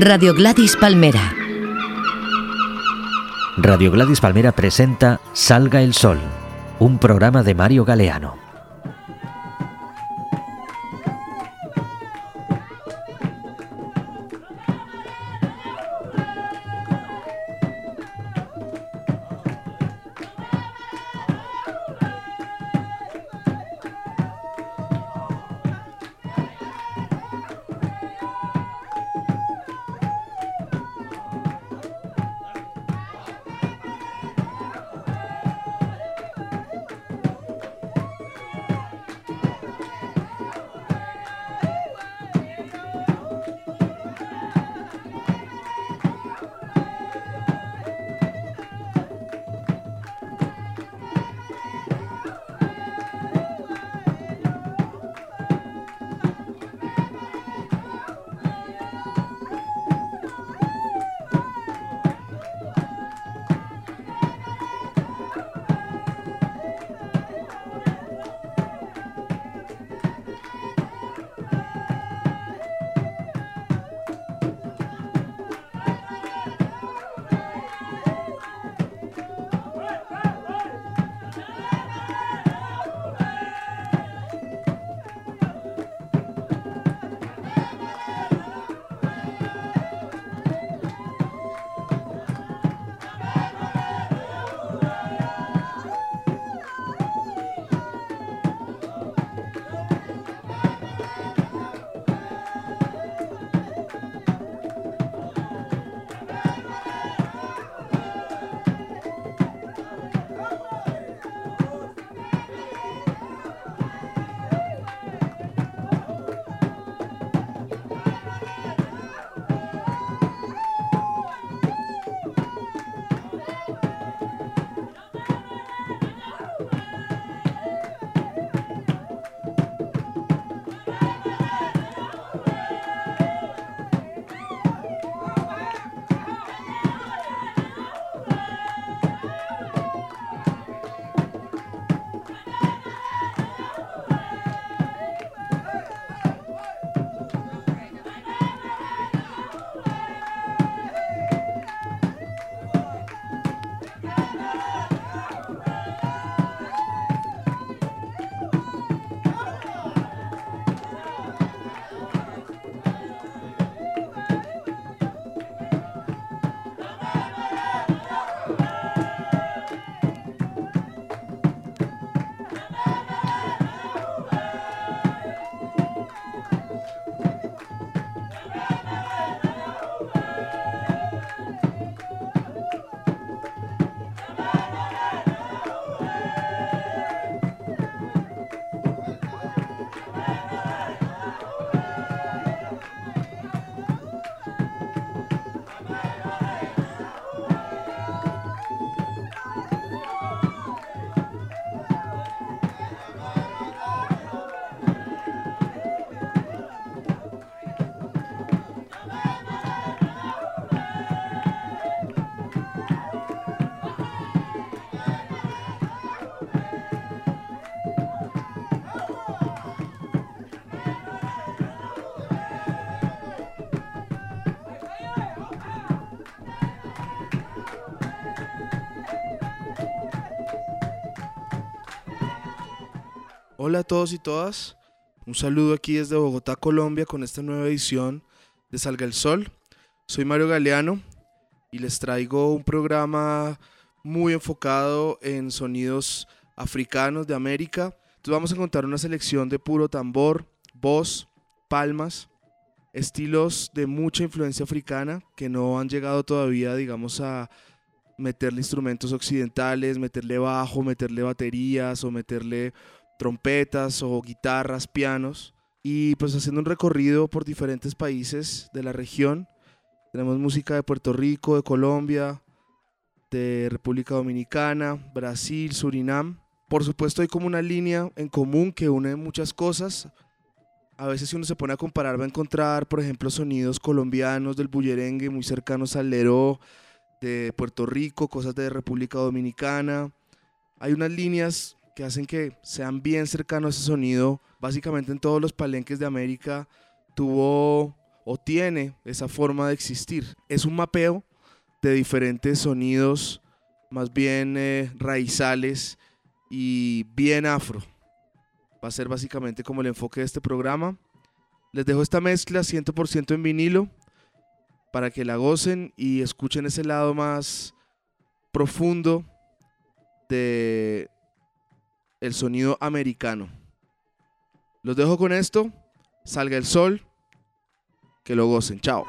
Radio Gladys Palmera. Radio Gladys Palmera presenta Salga el Sol, un programa de Mario Galeano. Hola a todos y todas. Un saludo aquí desde Bogotá, Colombia, con esta nueva edición de Salga el Sol. Soy Mario Galeano y les traigo un programa muy enfocado en sonidos africanos de América. Entonces vamos a encontrar una selección de puro tambor, voz, palmas, estilos de mucha influencia africana que no han llegado todavía, digamos, a meterle instrumentos occidentales, meterle bajo, meterle baterías o meterle trompetas o guitarras, pianos, y pues haciendo un recorrido por diferentes países de la región. Tenemos música de Puerto Rico, de Colombia, de República Dominicana, Brasil, Surinam. Por supuesto hay como una línea en común que une muchas cosas. A veces si uno se pone a comparar va a encontrar, por ejemplo, sonidos colombianos del bullerengue muy cercanos al leró, de Puerto Rico, cosas de República Dominicana. Hay unas líneas que hacen que sean bien cercanos a ese sonido. Básicamente en todos los palenques de América tuvo o tiene esa forma de existir. Es un mapeo de diferentes sonidos, más bien eh, raizales y bien afro. Va a ser básicamente como el enfoque de este programa. Les dejo esta mezcla 100% en vinilo para que la gocen y escuchen ese lado más profundo de el sonido americano. Los dejo con esto. Salga el sol. Que lo gocen. Chao.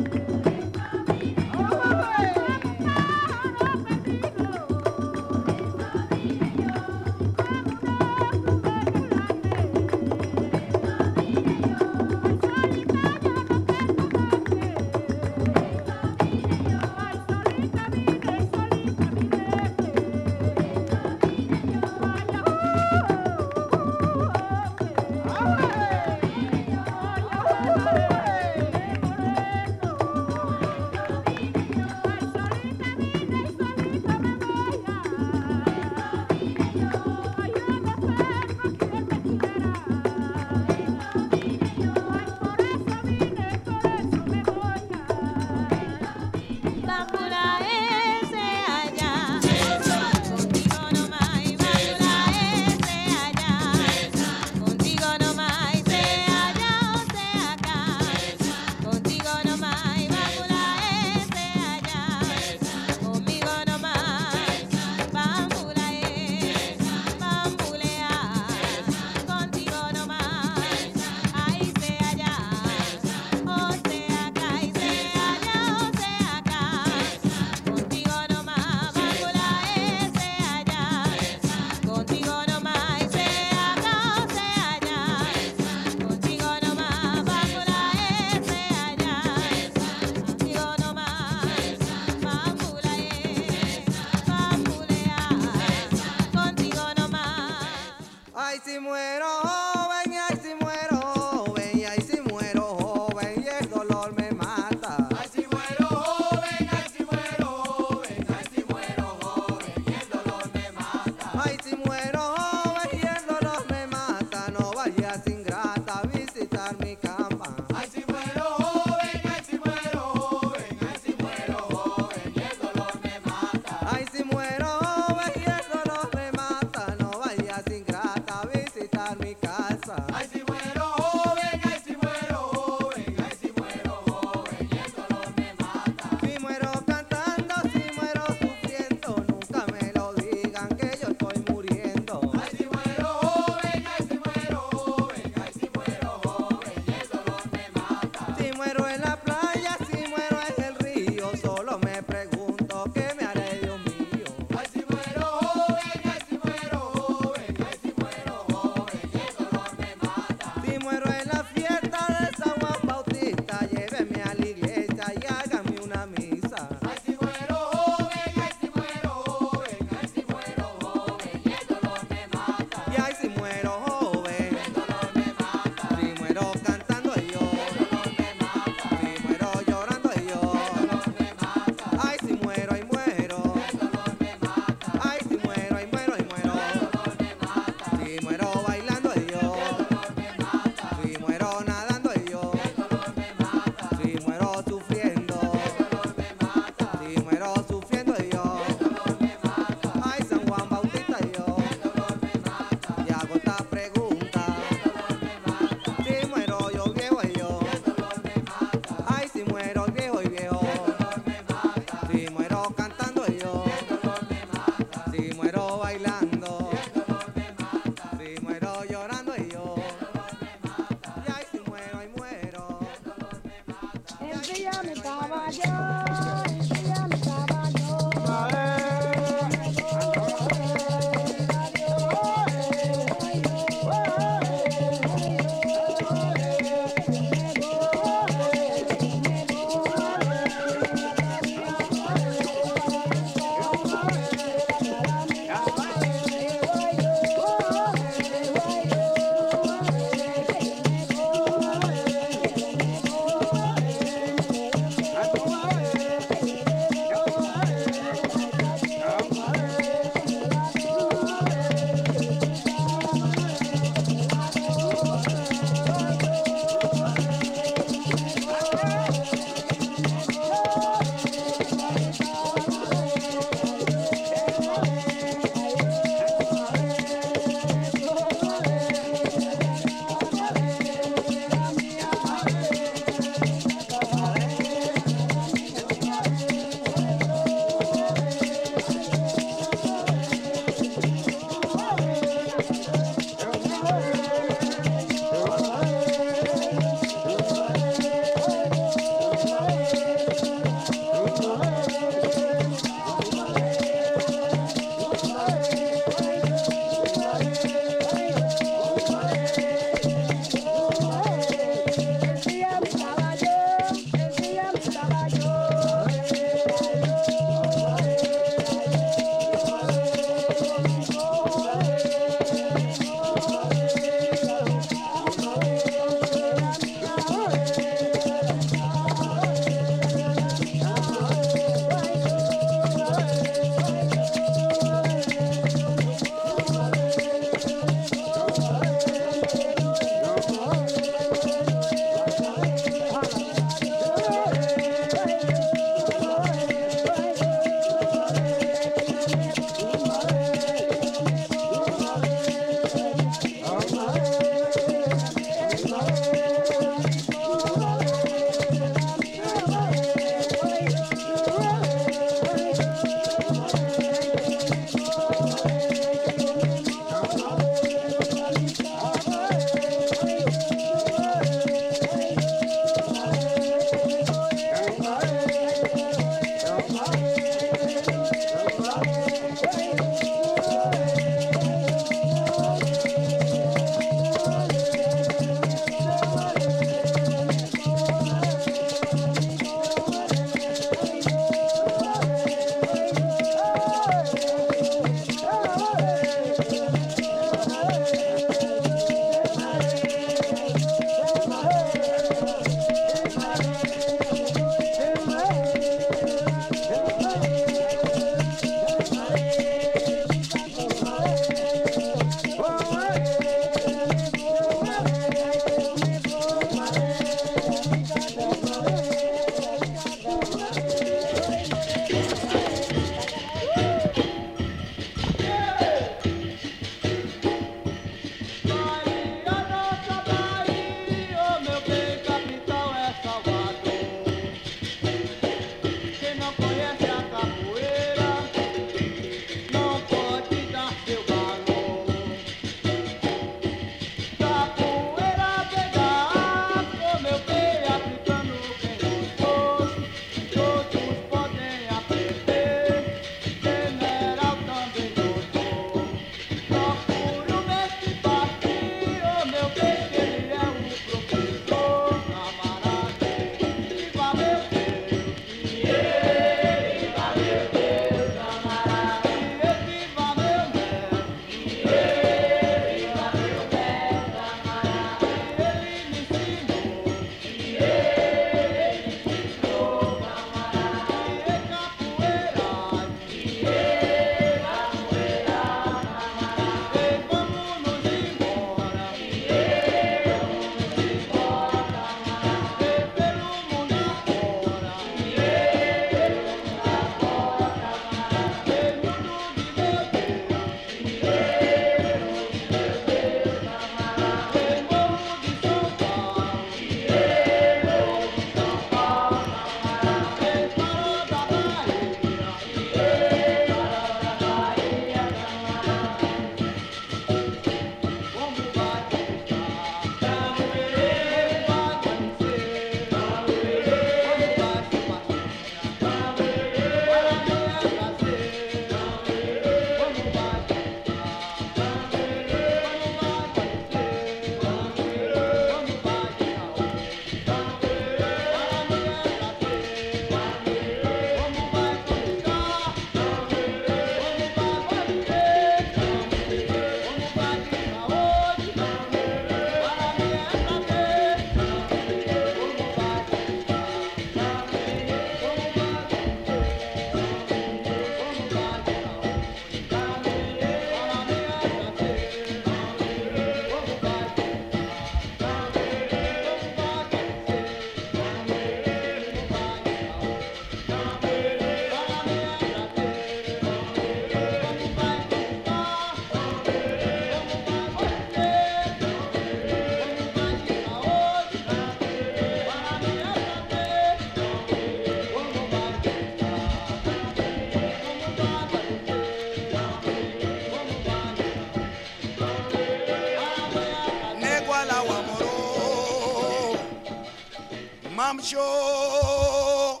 mancho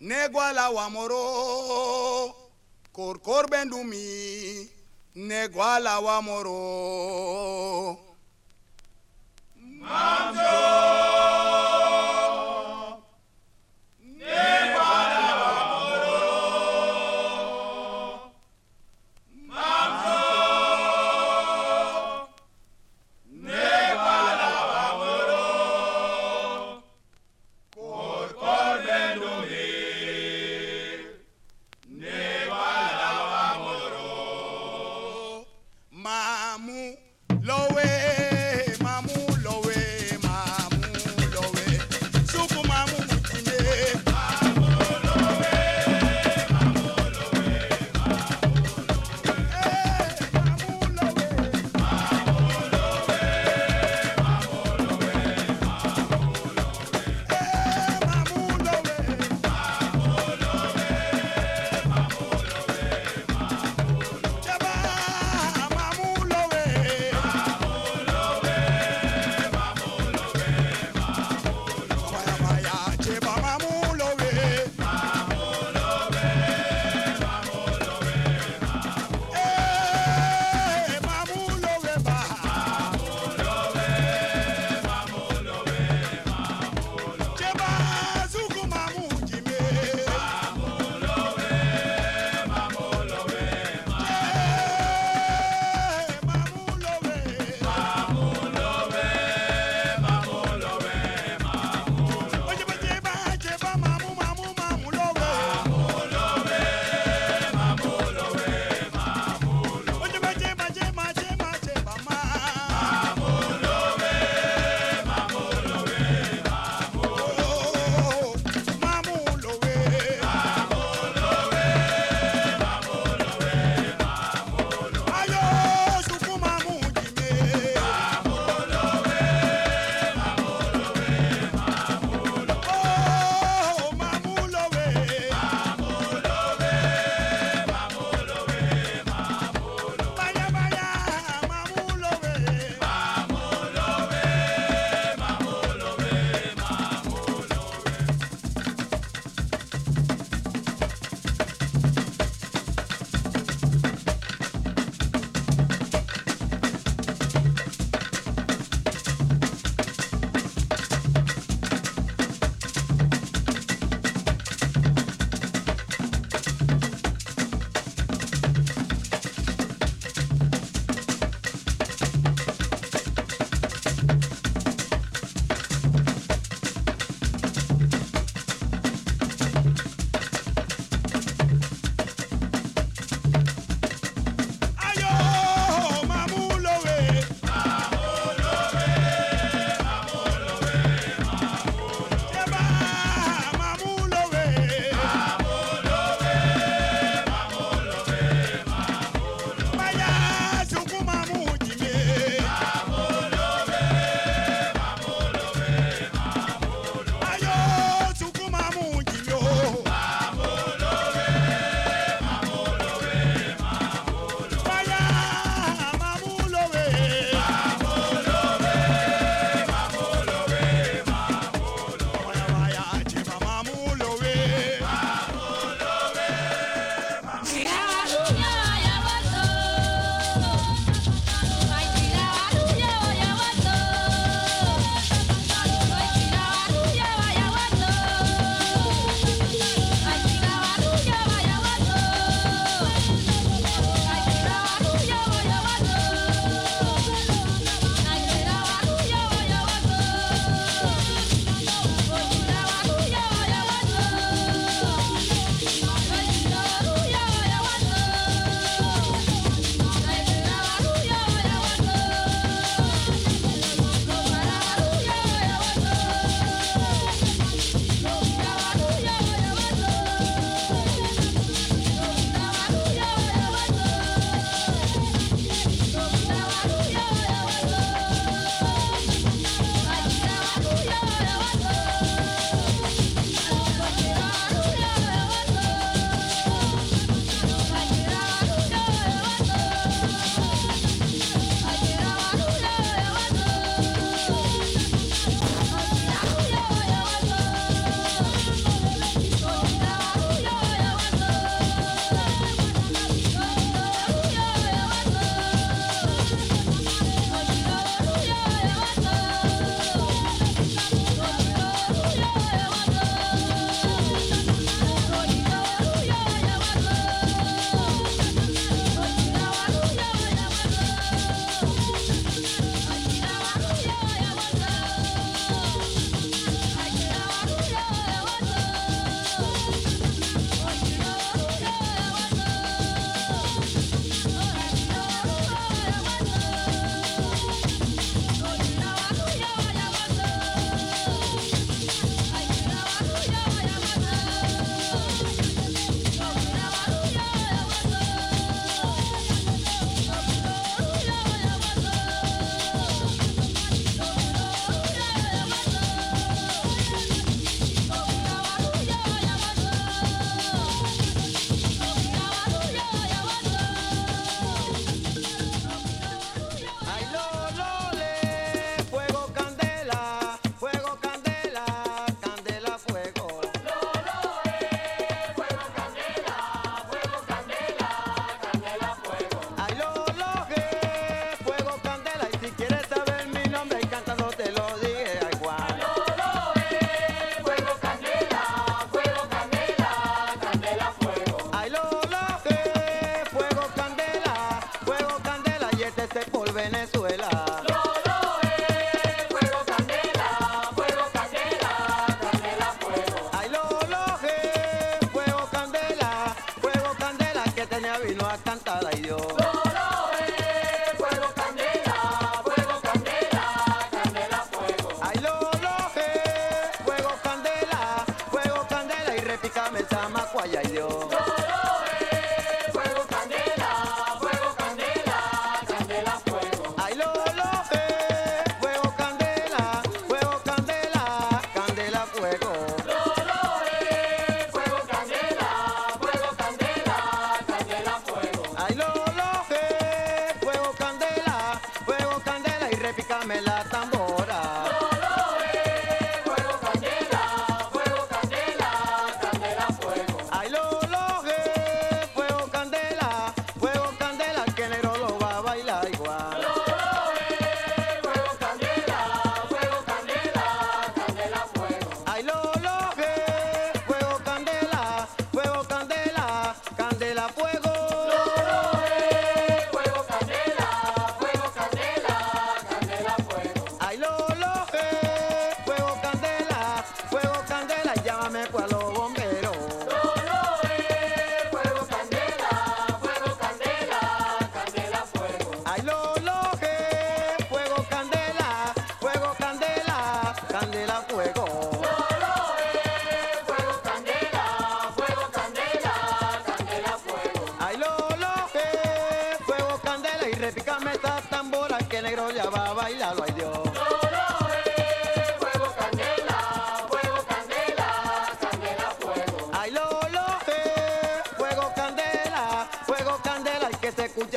neguala wamoro kor kor bendumi neguala wamoro. Mancho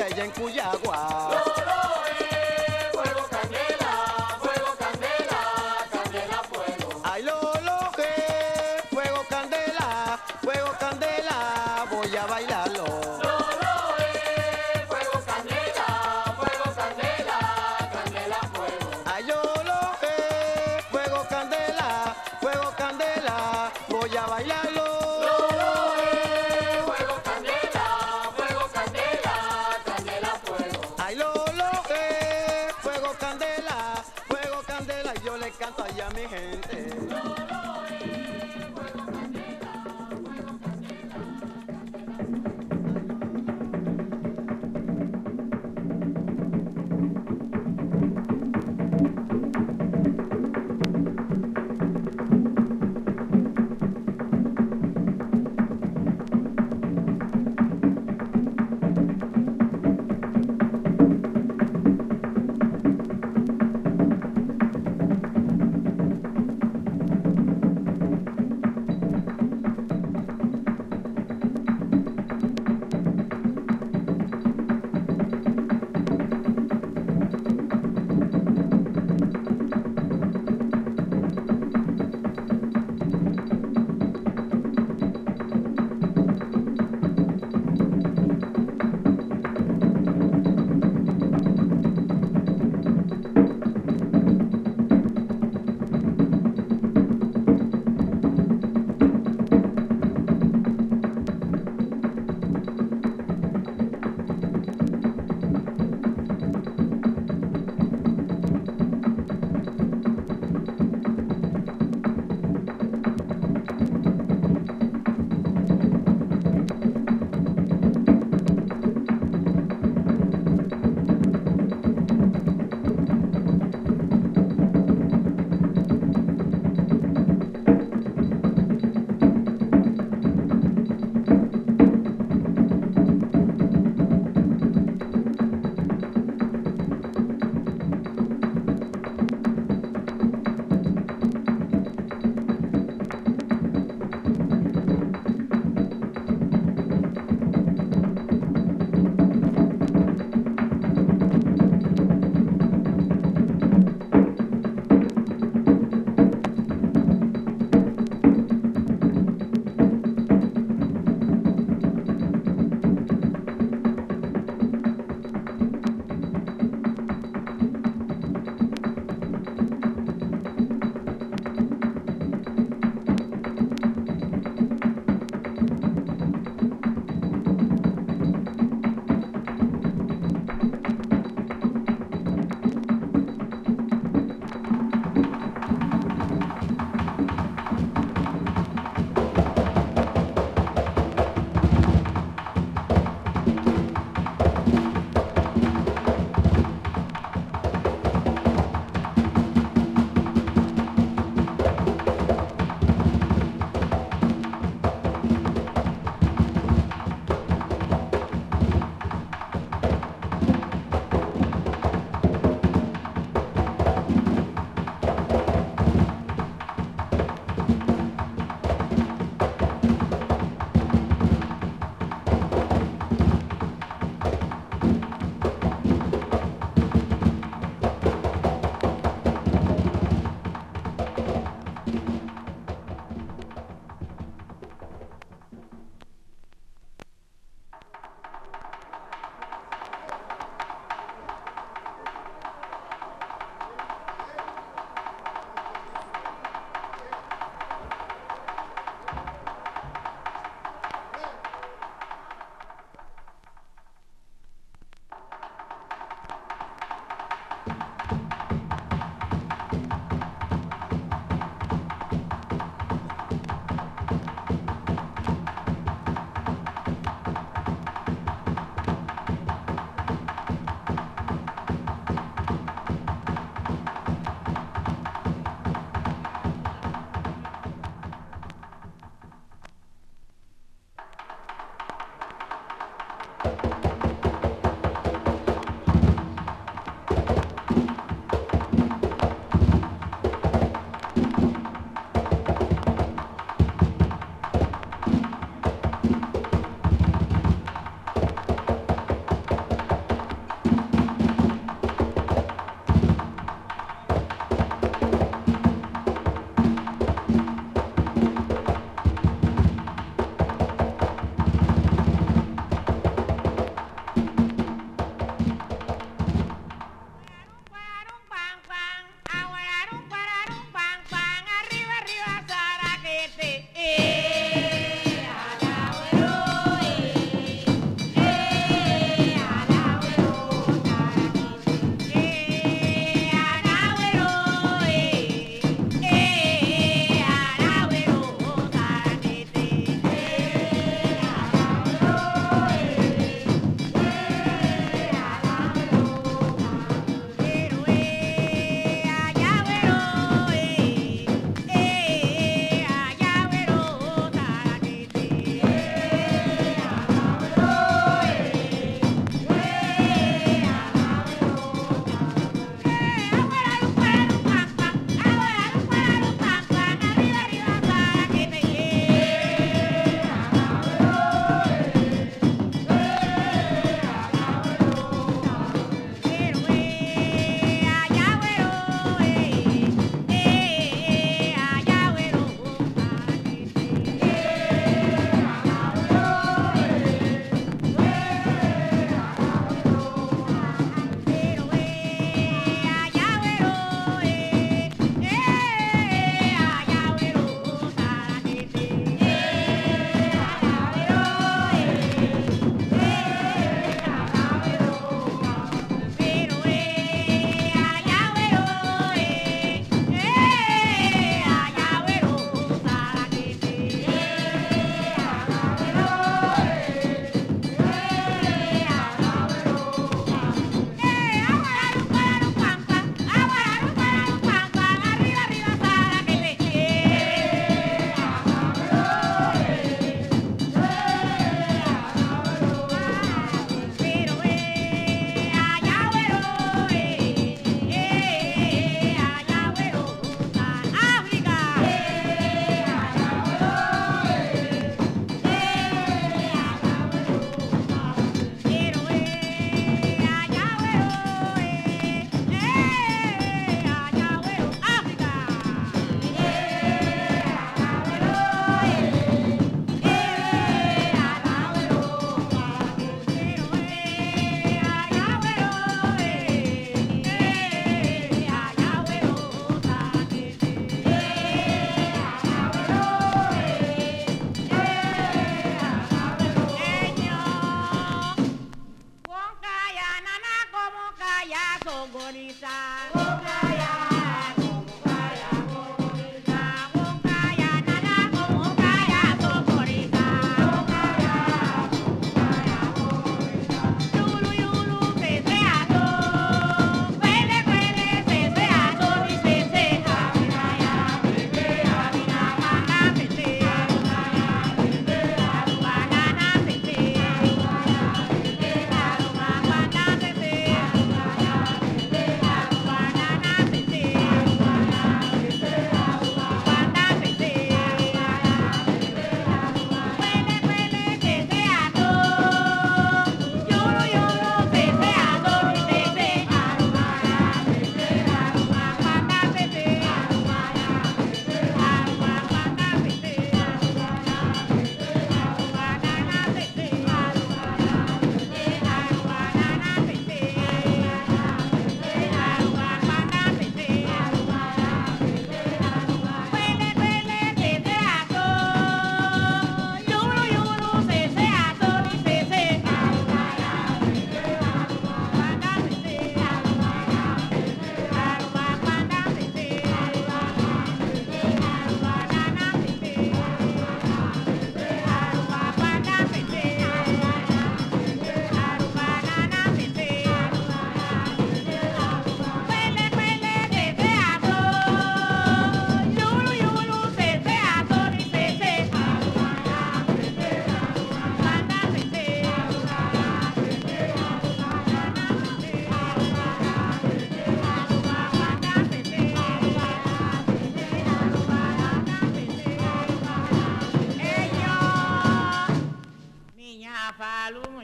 el que se escucha ella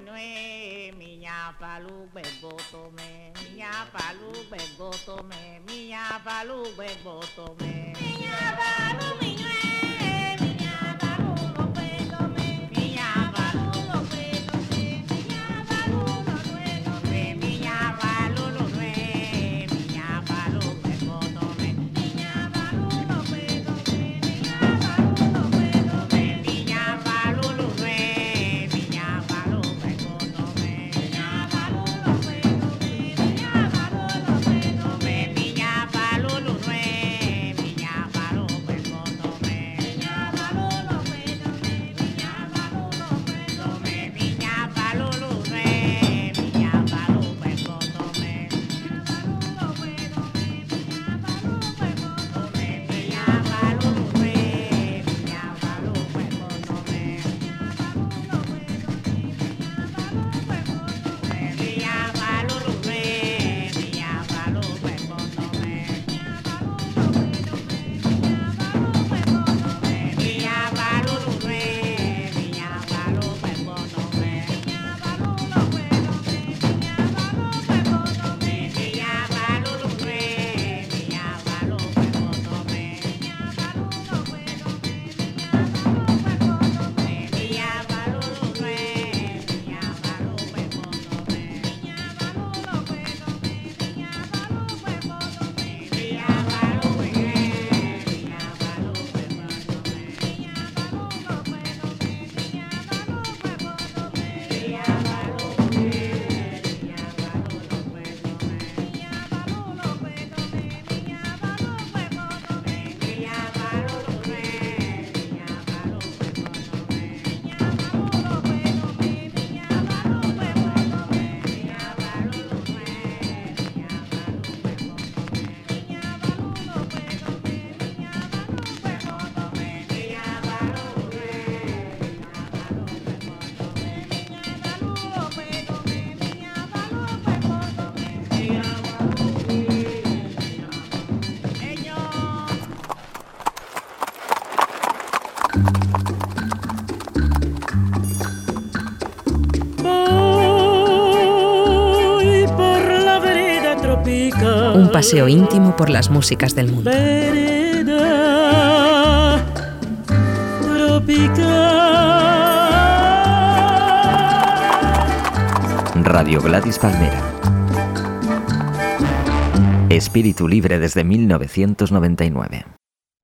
nue, miña palugbe gotome, miña palugbe gotome, miña palugbe gotome, miña palugbe paseo íntimo por las músicas del mundo. Radio Gladys Palmera. Espíritu Libre desde 1999.